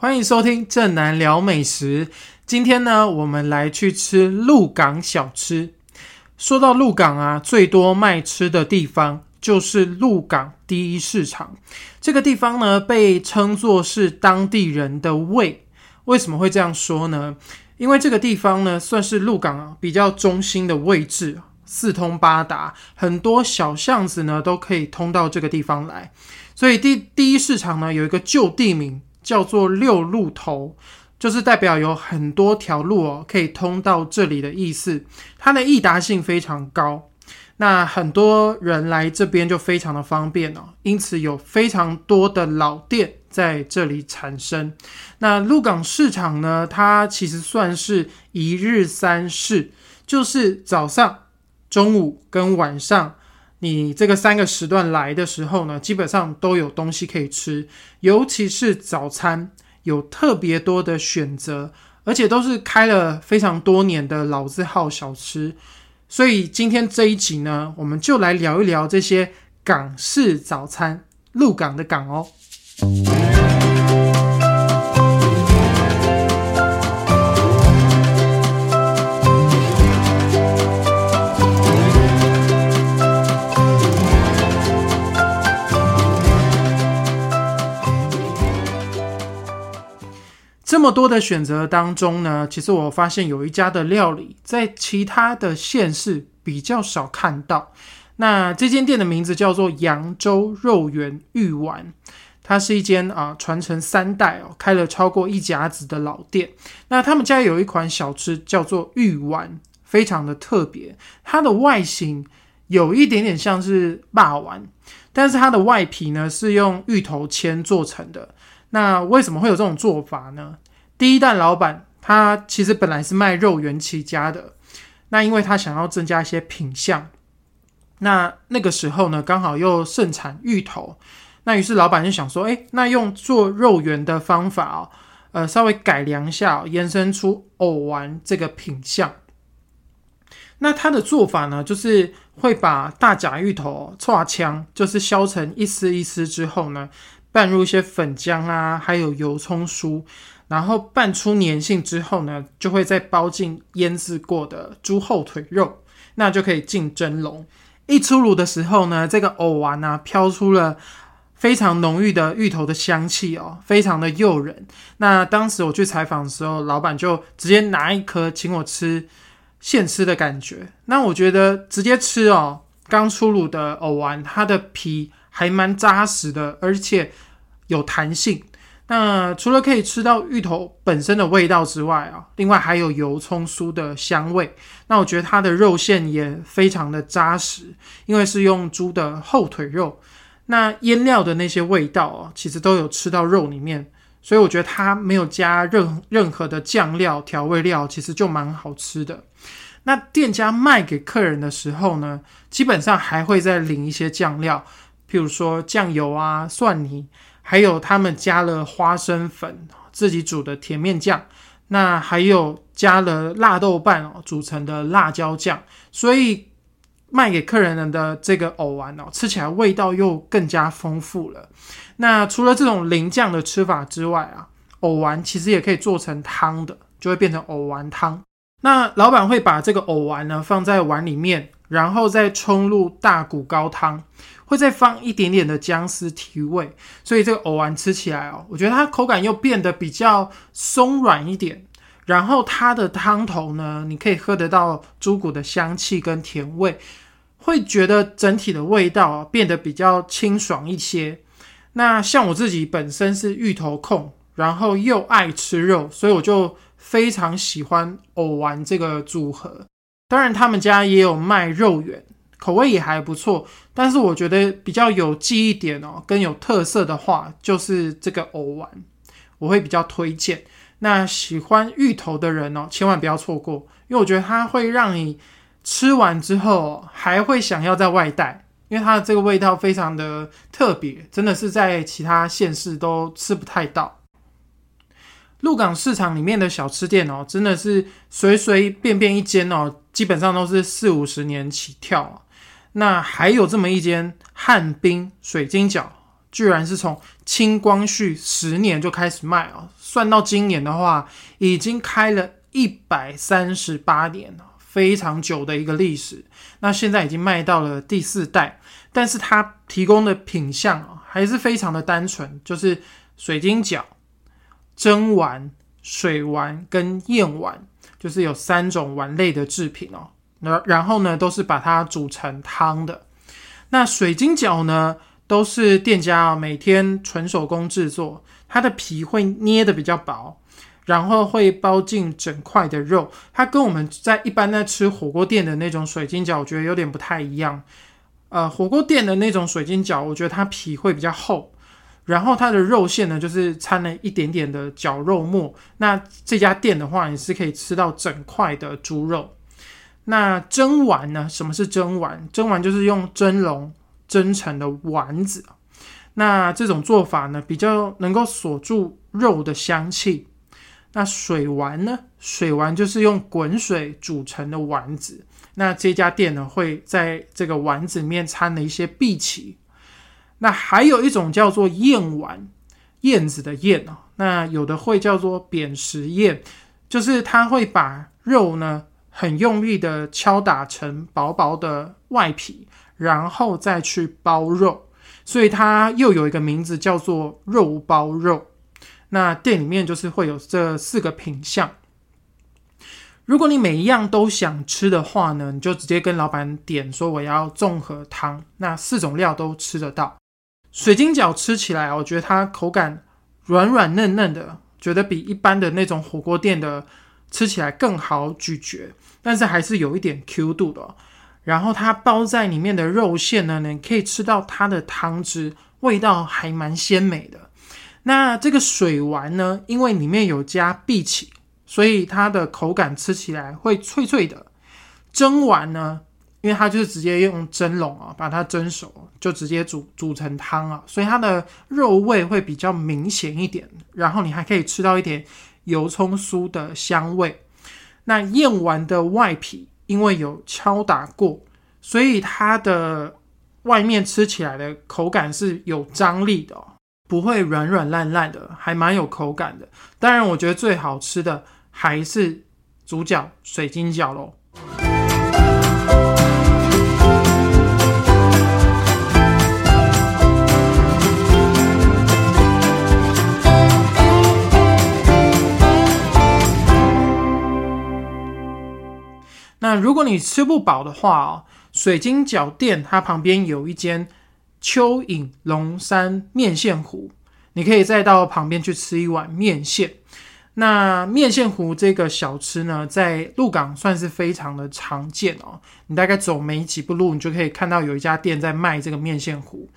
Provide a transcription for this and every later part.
欢迎收听正南聊美食。今天呢，我们来去吃鹿港小吃。说到鹿港啊，最多卖吃的地方就是鹿港第一市场。这个地方呢，被称作是当地人的胃。为什么会这样说呢？因为这个地方呢，算是鹿港啊比较中心的位置，四通八达，很多小巷子呢都可以通到这个地方来。所以第第一市场呢有一个旧地名叫做六路头，就是代表有很多条路哦可以通到这里的意思。它的易达性非常高，那很多人来这边就非常的方便哦，因此有非常多的老店在这里产生。那鹿港市场呢，它其实算是一日三市，就是早上、中午跟晚上。你这个三个时段来的时候呢，基本上都有东西可以吃，尤其是早餐有特别多的选择，而且都是开了非常多年的老字号小吃。所以今天这一集呢，我们就来聊一聊这些港式早餐，鹿港的港哦。这么多的选择当中呢，其实我发现有一家的料理在其他的县市比较少看到。那这间店的名字叫做扬州肉圆玉丸，它是一间啊传承三代哦，开了超过一甲子的老店。那他们家有一款小吃叫做玉丸，非常的特别。它的外形有一点点像是霸丸，但是它的外皮呢是用芋头签做成的。那为什么会有这种做法呢？第一代老板他其实本来是卖肉圆起家的，那因为他想要增加一些品相，那那个时候呢刚好又盛产芋头，那于是老板就想说，哎，那用做肉圆的方法哦，呃，稍微改良一下，延伸出藕丸这个品相。那他的做法呢，就是会把大甲芋头搓枪，就是削成一丝一丝之后呢。拌入一些粉浆啊，还有油葱酥，然后拌出粘性之后呢，就会再包进腌制过的猪后腿肉，那就可以进蒸笼。一出炉的时候呢，这个藕丸啊飘出了非常浓郁的芋头的香气哦，非常的诱人。那当时我去采访的时候，老板就直接拿一颗请我吃现吃的感觉。那我觉得直接吃哦，刚出炉的藕丸，它的皮。还蛮扎实的，而且有弹性。那除了可以吃到芋头本身的味道之外啊，另外还有油葱酥的香味。那我觉得它的肉馅也非常的扎实，因为是用猪的后腿肉。那腌料的那些味道啊，其实都有吃到肉里面，所以我觉得它没有加任任何的酱料、调味料，其实就蛮好吃的。那店家卖给客人的时候呢，基本上还会再淋一些酱料。譬如说酱油啊、蒜泥，还有他们加了花生粉自己煮的甜面酱，那还有加了辣豆瓣哦组成的辣椒酱，所以卖给客人的这个藕丸哦，吃起来味道又更加丰富了。那除了这种淋酱的吃法之外啊，藕丸其实也可以做成汤的，就会变成藕丸汤。那老板会把这个藕丸呢放在碗里面，然后再冲入大骨高汤。会再放一点点的姜丝提味，所以这个藕丸吃起来哦，我觉得它口感又变得比较松软一点。然后它的汤头呢，你可以喝得到猪骨的香气跟甜味，会觉得整体的味道变得比较清爽一些。那像我自己本身是芋头控，然后又爱吃肉，所以我就非常喜欢藕丸这个组合。当然，他们家也有卖肉圆。口味也还不错，但是我觉得比较有记忆点哦，更有特色的话，就是这个藕丸，我会比较推荐。那喜欢芋头的人哦，千万不要错过，因为我觉得它会让你吃完之后还会想要在外带，因为它的这个味道非常的特别，真的是在其他县市都吃不太到。鹿港市场里面的小吃店哦，真的是随随便便一间哦，基本上都是四五十年起跳。那还有这么一间汉冰水晶饺，居然是从清光绪十年就开始卖啊，算到今年的话，已经开了一百三十八年了，非常久的一个历史。那现在已经卖到了第四代，但是它提供的品相啊，还是非常的单纯，就是水晶饺、蒸丸、水丸跟燕丸，就是有三种丸类的制品哦。那然后呢，都是把它煮成汤的。那水晶饺呢？都是店家啊，每天纯手工制作，它的皮会捏的比较薄，然后会包进整块的肉。它跟我们在一般在吃火锅店的那种水晶饺，我觉得有点不太一样。呃，火锅店的那种水晶饺，我觉得它皮会比较厚，然后它的肉馅呢，就是掺了一点点的绞肉末。那这家店的话，你是可以吃到整块的猪肉。那蒸丸呢？什么是蒸丸？蒸丸就是用蒸笼。蒸成的丸子，那这种做法呢，比较能够锁住肉的香气。那水丸呢？水丸就是用滚水煮成的丸子。那这家店呢，会在这个丸子面掺了一些碧琪。那还有一种叫做燕丸，燕子的燕哦。那有的会叫做扁食燕，就是它会把肉呢很用力的敲打成薄薄的外皮。然后再去包肉，所以它又有一个名字叫做肉包肉。那店里面就是会有这四个品相。如果你每一样都想吃的话呢，你就直接跟老板点说我要综合汤，那四种料都吃得到。水晶饺吃起来，我觉得它口感软软嫩嫩的，觉得比一般的那种火锅店的吃起来更好咀嚼，但是还是有一点 Q 度的。然后它包在里面的肉馅呢，你可以吃到它的汤汁，味道还蛮鲜美的。那这个水丸呢，因为里面有加碧琪，所以它的口感吃起来会脆脆的。蒸丸呢，因为它就是直接用蒸笼啊，把它蒸熟，就直接煮煮成汤啊，所以它的肉味会比较明显一点。然后你还可以吃到一点油葱酥的香味。那燕丸的外皮。因为有敲打过，所以它的外面吃起来的口感是有张力的，不会软软烂烂的，还蛮有口感的。当然，我觉得最好吃的还是主角水晶饺喽。如果你吃不饱的话哦，水晶饺店它旁边有一间蚯蚓龙山面线糊，你可以再到旁边去吃一碗面线。那面线糊这个小吃呢，在鹿港算是非常的常见哦。你大概走没几步路，你就可以看到有一家店在卖这个面线糊。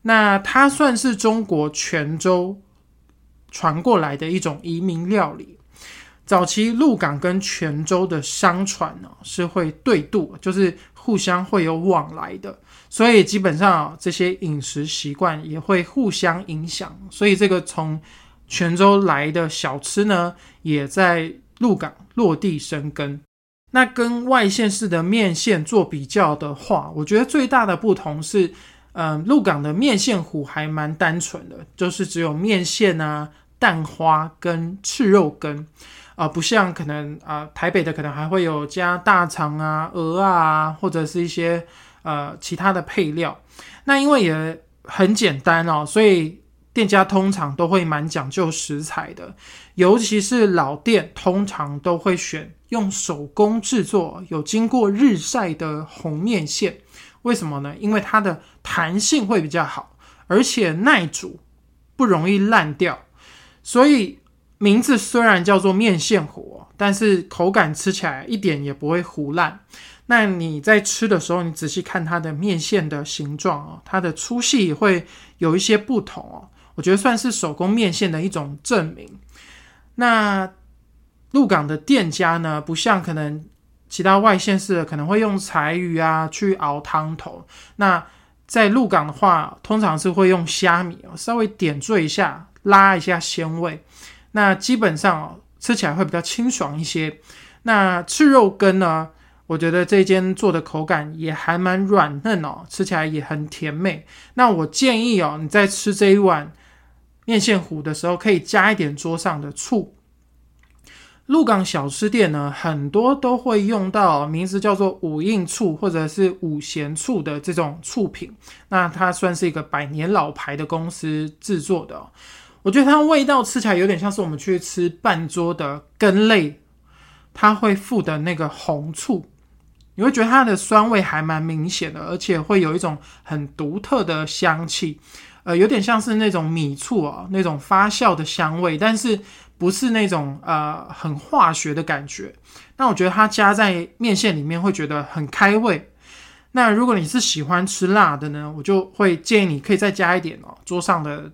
那它算是中国泉州传过来的一种移民料理。早期鹿港跟泉州的商船呢是会对渡，就是互相会有往来的，所以基本上这些饮食习惯也会互相影响。所以这个从泉州来的小吃呢，也在鹿港落地生根。那跟外县市的面线做比较的话，我觉得最大的不同是，嗯，鹿港的面线糊还蛮单纯的，就是只有面线啊、蛋花跟赤肉羹。啊，不像可能啊，台北的可能还会有加大肠啊、鹅啊，或者是一些呃其他的配料。那因为也很简单哦，所以店家通常都会蛮讲究食材的，尤其是老店，通常都会选用手工制作、有经过日晒的红面线。为什么呢？因为它的弹性会比较好，而且耐煮，不容易烂掉，所以。名字虽然叫做面线糊，但是口感吃起来一点也不会糊烂。那你在吃的时候，你仔细看它的面线的形状哦，它的粗细会有一些不同哦。我觉得算是手工面线的一种证明。那鹿港的店家呢，不像可能其他外县市的可能会用柴鱼啊去熬汤头。那在鹿港的话，通常是会用虾米，稍微点缀一下，拉一下鲜味。那基本上吃起来会比较清爽一些。那赤肉羹呢，我我觉得这间做的口感也还蛮软嫩哦，吃起来也很甜美。那我建议哦，你在吃这一碗面线糊的时候，可以加一点桌上的醋。鹿港小吃店呢，很多都会用到名字叫做五印醋或者是五咸醋的这种醋品。那它算是一个百年老牌的公司制作的。我觉得它味道吃起来有点像是我们去吃半桌的根类，它会附的那个红醋，你会觉得它的酸味还蛮明显的，而且会有一种很独特的香气，呃，有点像是那种米醋啊那种发酵的香味，但是。不是那种呃很化学的感觉，那我觉得它加在面线里面会觉得很开胃。那如果你是喜欢吃辣的呢，我就会建议你可以再加一点哦，桌上的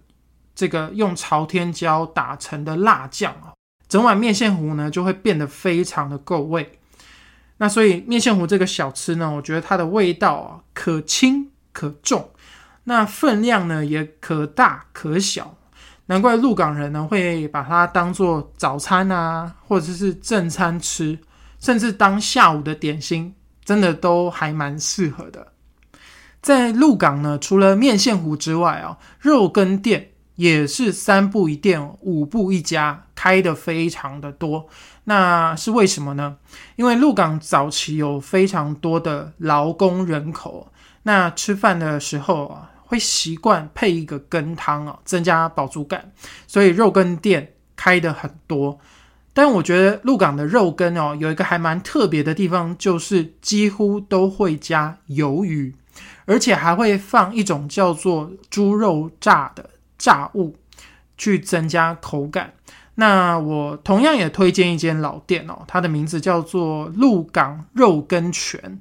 这个用朝天椒打成的辣酱哦，整碗面线糊呢就会变得非常的够味。那所以面线糊这个小吃呢，我觉得它的味道啊可轻可重，那分量呢也可大可小。难怪鹿港人呢会把它当做早餐啊，或者是正餐吃，甚至当下午的点心，真的都还蛮适合的。在鹿港呢，除了面线糊之外啊，肉羹店也是三步一店、五步一家，开的非常的多。那是为什么呢？因为鹿港早期有非常多的劳工人口，那吃饭的时候啊。会习惯配一个羹汤啊，增加饱足感，所以肉羹店开的很多。但我觉得鹿港的肉羹哦，有一个还蛮特别的地方，就是几乎都会加鱿鱼，而且还会放一种叫做猪肉炸的炸物，去增加口感。那我同样也推荐一间老店哦，它的名字叫做鹿港肉羹泉，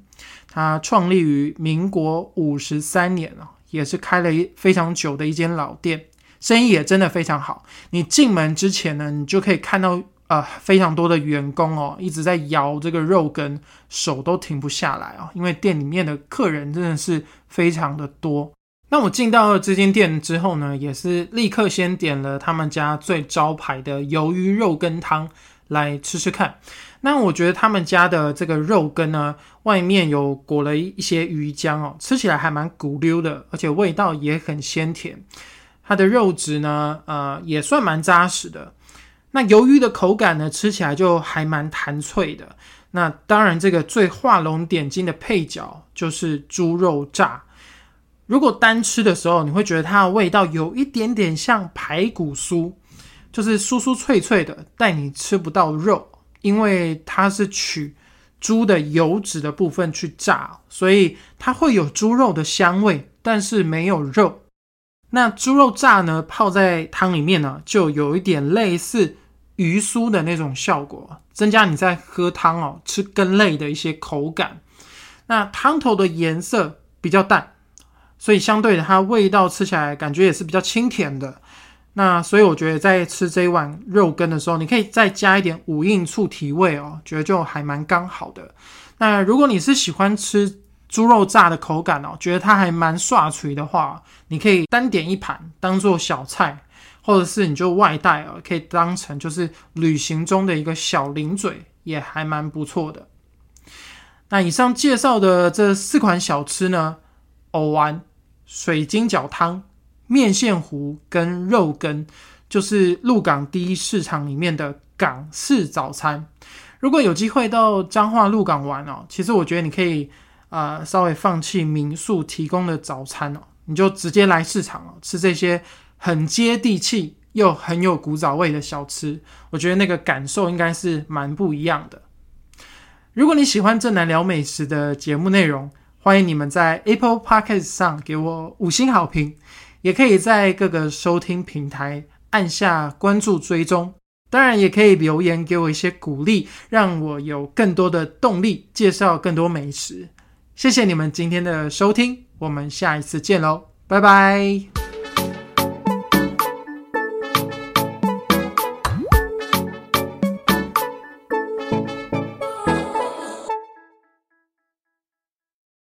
它创立于民国五十三年哦。也是开了一非常久的一间老店，生意也真的非常好。你进门之前呢，你就可以看到呃非常多的员工哦，一直在摇这个肉羹，手都停不下来哦，因为店里面的客人真的是非常的多。那我进到了这间店之后呢，也是立刻先点了他们家最招牌的鱿鱼肉羹汤来吃吃看。那我觉得他们家的这个肉羹呢，外面有裹了一些鱼浆哦，吃起来还蛮骨溜的，而且味道也很鲜甜。它的肉质呢，呃，也算蛮扎实的。那鱿鱼的口感呢，吃起来就还蛮弹脆的。那当然，这个最画龙点睛的配角就是猪肉炸。如果单吃的时候，你会觉得它的味道有一点点像排骨酥，就是酥酥脆脆的，但你吃不到肉。因为它是取猪的油脂的部分去炸，所以它会有猪肉的香味，但是没有肉。那猪肉炸呢，泡在汤里面呢，就有一点类似鱼酥的那种效果，增加你在喝汤哦，吃羹类的一些口感。那汤头的颜色比较淡，所以相对的，它味道吃起来感觉也是比较清甜的。那所以我觉得在吃这一碗肉羹的时候，你可以再加一点五印醋提味哦，觉得就还蛮刚好的。那如果你是喜欢吃猪肉炸的口感哦，觉得它还蛮刷脆的话，你可以单点一盘当做小菜，或者是你就外带哦，可以当成就是旅行中的一个小零嘴，也还蛮不错的。那以上介绍的这四款小吃呢，藕丸、水晶饺汤。面线糊跟肉羹，就是鹿港第一市场里面的港式早餐。如果有机会到彰化鹿港玩哦，其实我觉得你可以啊稍微放弃民宿提供的早餐哦，你就直接来市场哦吃这些很接地气又很有古早味的小吃。我觉得那个感受应该是蛮不一样的。如果你喜欢正南聊美食的节目内容，欢迎你们在 Apple Podcast 上给我五星好评。也可以在各个收听平台按下关注追踪，当然也可以留言给我一些鼓励，让我有更多的动力介绍更多美食。谢谢你们今天的收听，我们下一次见喽，拜拜。